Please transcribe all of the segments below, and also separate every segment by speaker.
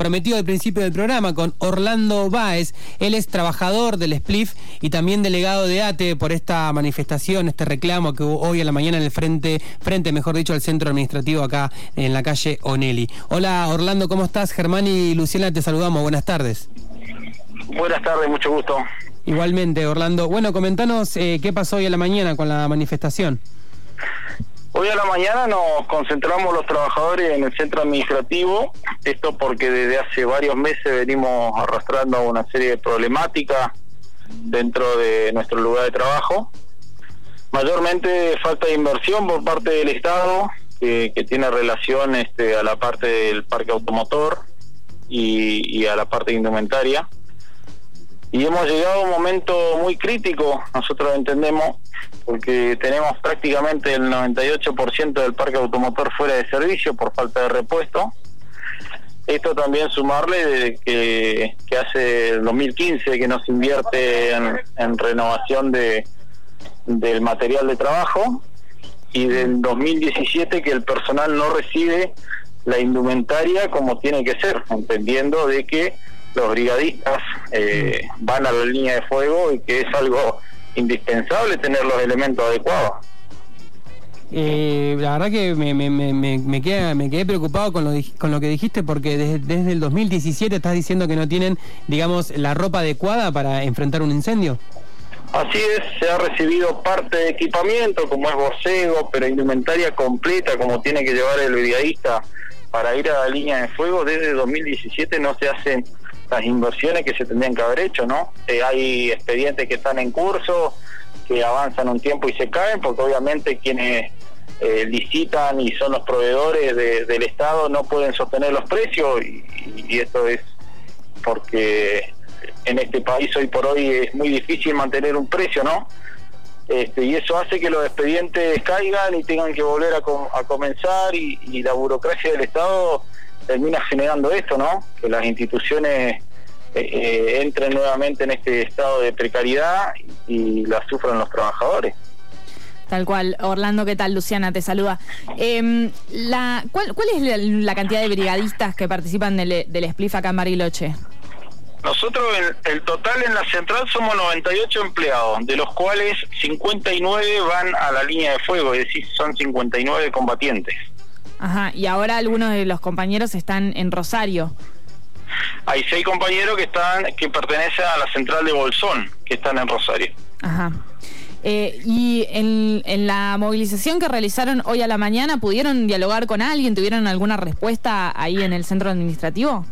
Speaker 1: prometido al principio del programa con Orlando Báez. Él es trabajador del SPLIF y también delegado de ATE por esta manifestación, este reclamo que hubo hoy a la mañana en el frente, frente, mejor dicho, al centro administrativo acá en la calle Onelli. Hola Orlando, ¿cómo estás? Germán y Luciana te saludamos. Buenas tardes.
Speaker 2: Buenas tardes, mucho gusto.
Speaker 1: Igualmente, Orlando. Bueno, comentanos eh, qué pasó hoy a la mañana con la manifestación.
Speaker 2: Hoy a la mañana nos concentramos los trabajadores en el centro administrativo, esto porque desde hace varios meses venimos arrastrando una serie de problemáticas dentro de nuestro lugar de trabajo. Mayormente falta de inversión por parte del Estado, que, tiene relación este, a la parte del parque automotor y, y a la parte indumentaria. Y hemos llegado a un momento muy crítico, nosotros entendemos, porque tenemos prácticamente el 98% del parque automotor fuera de servicio por falta de repuesto. Esto también sumarle de que, hace el 2015 que no se invierte en, renovación de, del material de trabajo y del 2017 que el personal no recibe la indumentaria como tiene que ser, entendiendo de que los brigadistas eh, van a la línea de fuego y que es algo indispensable tener los elementos adecuados.
Speaker 1: Eh, la verdad que me, me, me, me, quedé, me quedé preocupado con lo, con lo que dijiste porque desde, desde el 2017 estás diciendo que no tienen, digamos, la ropa adecuada para enfrentar un incendio.
Speaker 2: Así es, se ha recibido parte de equipamiento como es borcego, pero indumentaria completa como tiene que llevar el brigadista para ir a la línea de fuego. Desde 2017 no se hacen las inversiones que se tendrían que haber hecho, ¿no? Eh, hay expedientes que están en curso, que avanzan un tiempo y se caen, porque obviamente quienes eh, licitan y son los proveedores del Estado no pueden sostener los precios y, esto es porque en este país hoy por hoy es muy difícil mantener un precio, ¿no? Este, y eso hace que los expedientes caigan y tengan que volver a, comenzar y la burocracia del Estado termina generando esto, ¿no? Que las instituciones eh, eh, entren nuevamente en este estado de precariedad y, la sufran los trabajadores.
Speaker 3: Tal cual. Orlando, ¿qué tal? Luciana te saluda. Em, la, ¿cuál, es la, cantidad de brigadistas que participan del, del SPLIF acá en Bariloche?
Speaker 2: Nosotros, el, el, total en la central somos 98 empleados, de los cuales 59 van a la línea de fuego, es decir, son 59 combatientes.
Speaker 3: Ajá, y ahora algunos de los compañeros están en Rosario.
Speaker 2: Hay seis compañeros que están que pertenecen a la central de Bolsón, que están en Rosario.
Speaker 3: Ajá. Eh, y en, en, la movilización que realizaron hoy a la mañana, ¿pudieron dialogar con alguien? ¿Tuvieron alguna respuesta ahí en el centro administrativo?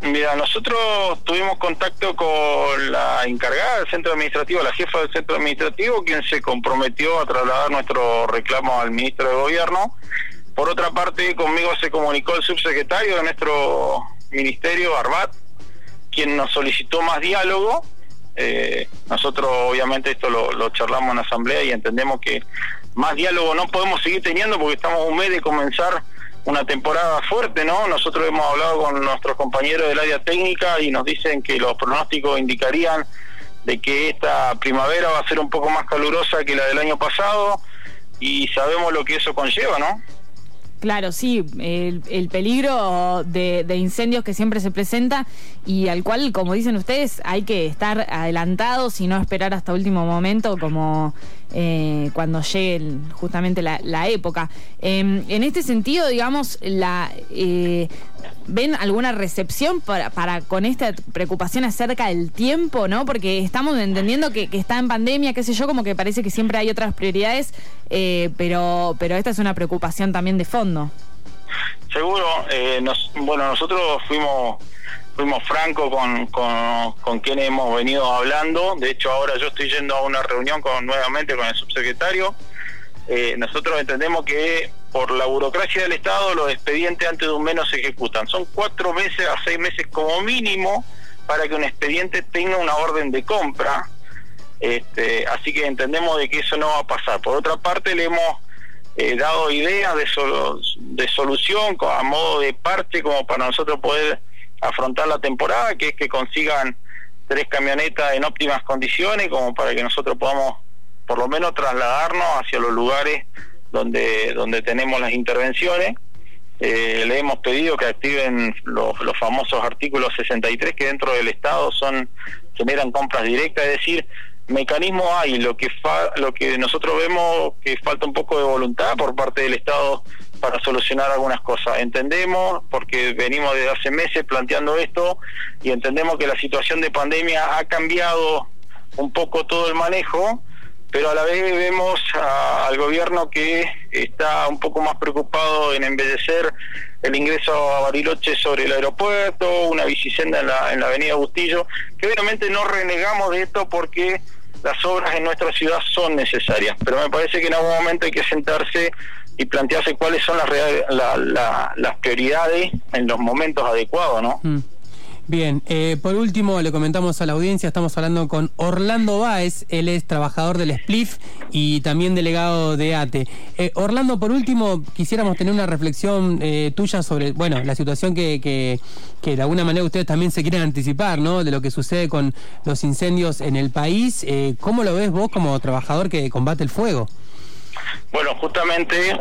Speaker 2: Mira, nosotros tuvimos contacto con la encargada del centro administrativo, la jefa del centro administrativo, quien se comprometió a trasladar nuestro reclamo al ministro de Gobierno por otra parte, conmigo se comunicó el subsecretario de nuestro ministerio, Arbat, quien nos solicitó más diálogo. Eh, nosotros obviamente esto lo, charlamos en asamblea y entendemos que más diálogo no podemos seguir teniendo porque estamos un mes de comenzar una temporada fuerte, ¿no? Nosotros hemos hablado con nuestros compañeros del área técnica y nos dicen que los pronósticos indicarían de que esta primavera va a ser un poco más calurosa que la del año pasado y sabemos lo que eso conlleva, ¿no?
Speaker 3: Claro, sí, el, peligro de, incendios que siempre se presenta y al cual, como dicen ustedes, hay que estar adelantados y no esperar hasta último momento como eh, cuando llegue justamente la, época. Em, en este sentido, digamos, la eh, ¿ven alguna recepción para, para, con esta preocupación acerca del tiempo, no? Porque estamos entendiendo que, está en pandemia, qué sé yo, como que parece que siempre hay otras prioridades, eh, pero, pero esta es una preocupación también de fondo.
Speaker 2: Seguro, bueno, nosotros fuimos fuimos francos con, con, quienes hemos venido hablando. De hecho, ahora yo estoy yendo a una reunión con nuevamente con el subsecretario. Eh, nosotros entendemos que por la burocracia del Estado los expedientes antes de un mes no se ejecutan. Son cuatro meses a seis meses como mínimo para que un expediente tenga una orden de compra. Este, así que entendemos de que eso no va a pasar. Por otra parte, le hemos eh, dado ideas de, de solución a modo de parte como para nosotros poder afrontar la temporada, que es que consigan tres camionetas en óptimas condiciones, como para que nosotros podamos por lo menos trasladarnos hacia los lugares donde, donde tenemos las intervenciones. eh, le hemos pedido que activen los, los famosos artículos 63 que dentro del Estado son generan compras directas, es decir, mecanismo hay, lo que fa, lo que nosotros vemos que falta un poco de voluntad por parte del Estado para solucionar algunas cosas. Entendemos, porque venimos desde hace meses planteando esto y entendemos que la situación de pandemia ha cambiado un poco todo el manejo, pero a la vez vemos al gobierno que está un poco más preocupado en embellecer el ingreso a Bariloche sobre el aeropuerto, una bicicenda en la, en la avenida Bustillo, que obviamente no renegamos de esto porque las obras en nuestra ciudad son necesarias, pero me parece que en algún momento hay que sentarse y plantearse cuáles son las, las prioridades en los momentos adecuados, ¿no? Mm.
Speaker 1: Bien, eh, por último le comentamos a la audiencia, estamos hablando con Orlando Báez, él es trabajador del SPLIF y también delegado de ATE. Eh, Orlando, por último, quisiéramos tener una reflexión eh, tuya sobre, bueno, la situación que, que, que, de alguna manera ustedes también se quieren anticipar, ¿no? De lo que sucede con los incendios en el país. ¿Cómo lo ves vos como trabajador que combate el fuego?
Speaker 2: Bueno, justamente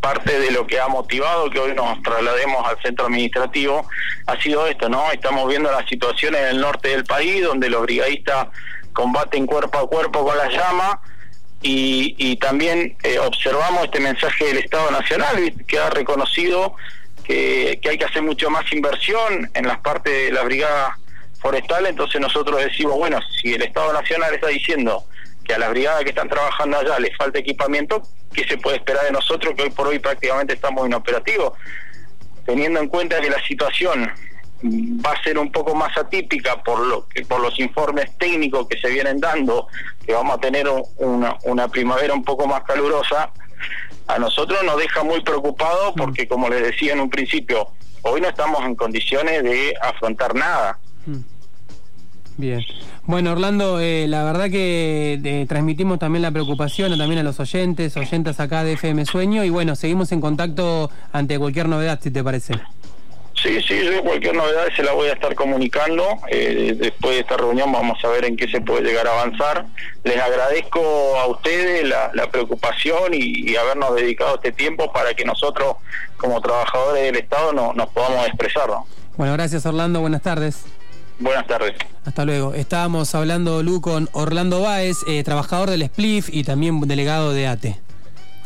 Speaker 2: parte de lo que ha motivado que hoy nos traslademos al centro administrativo ha sido esto, ¿no? Estamos viendo la situación en el norte del país donde los brigadistas combaten cuerpo a cuerpo con la llama y, también eh, observamos este mensaje del Estado Nacional que ha reconocido que, que hay que hacer mucho más inversión en las partes de la brigada forestal, entonces nosotros decimos, bueno, si el Estado Nacional está diciendo que a las brigadas que están trabajando allá les falta equipamiento, ¿qué se puede esperar de nosotros que hoy por hoy prácticamente estamos inoperativos? Teniendo en cuenta que la situación va a ser un poco más atípica por lo que por los informes técnicos que se vienen dando, que vamos a tener una, una primavera un poco más calurosa, a nosotros nos deja muy preocupados porque como les decía en un principio, hoy no estamos en condiciones de afrontar nada.
Speaker 1: Bien. Bueno, Orlando, eh, la verdad que eh, transmitimos también la preocupación también a los oyentes, oyentes acá de FM Sueño y bueno, seguimos en contacto ante cualquier novedad, si te parece.
Speaker 2: Sí, sí, yo cualquier novedad se la voy a estar comunicando. Eh, después de esta reunión vamos a ver en qué se puede llegar a avanzar. Les agradezco a ustedes la, preocupación y, habernos dedicado este tiempo para que nosotros, como trabajadores del Estado, no, nos podamos expresar.
Speaker 1: Bueno, gracias Orlando, buenas tardes.
Speaker 2: Buenas tardes.
Speaker 1: Hasta luego. Estábamos hablando, Lu, con Orlando Báez, eh, trabajador del SPLIF y también delegado de ATE.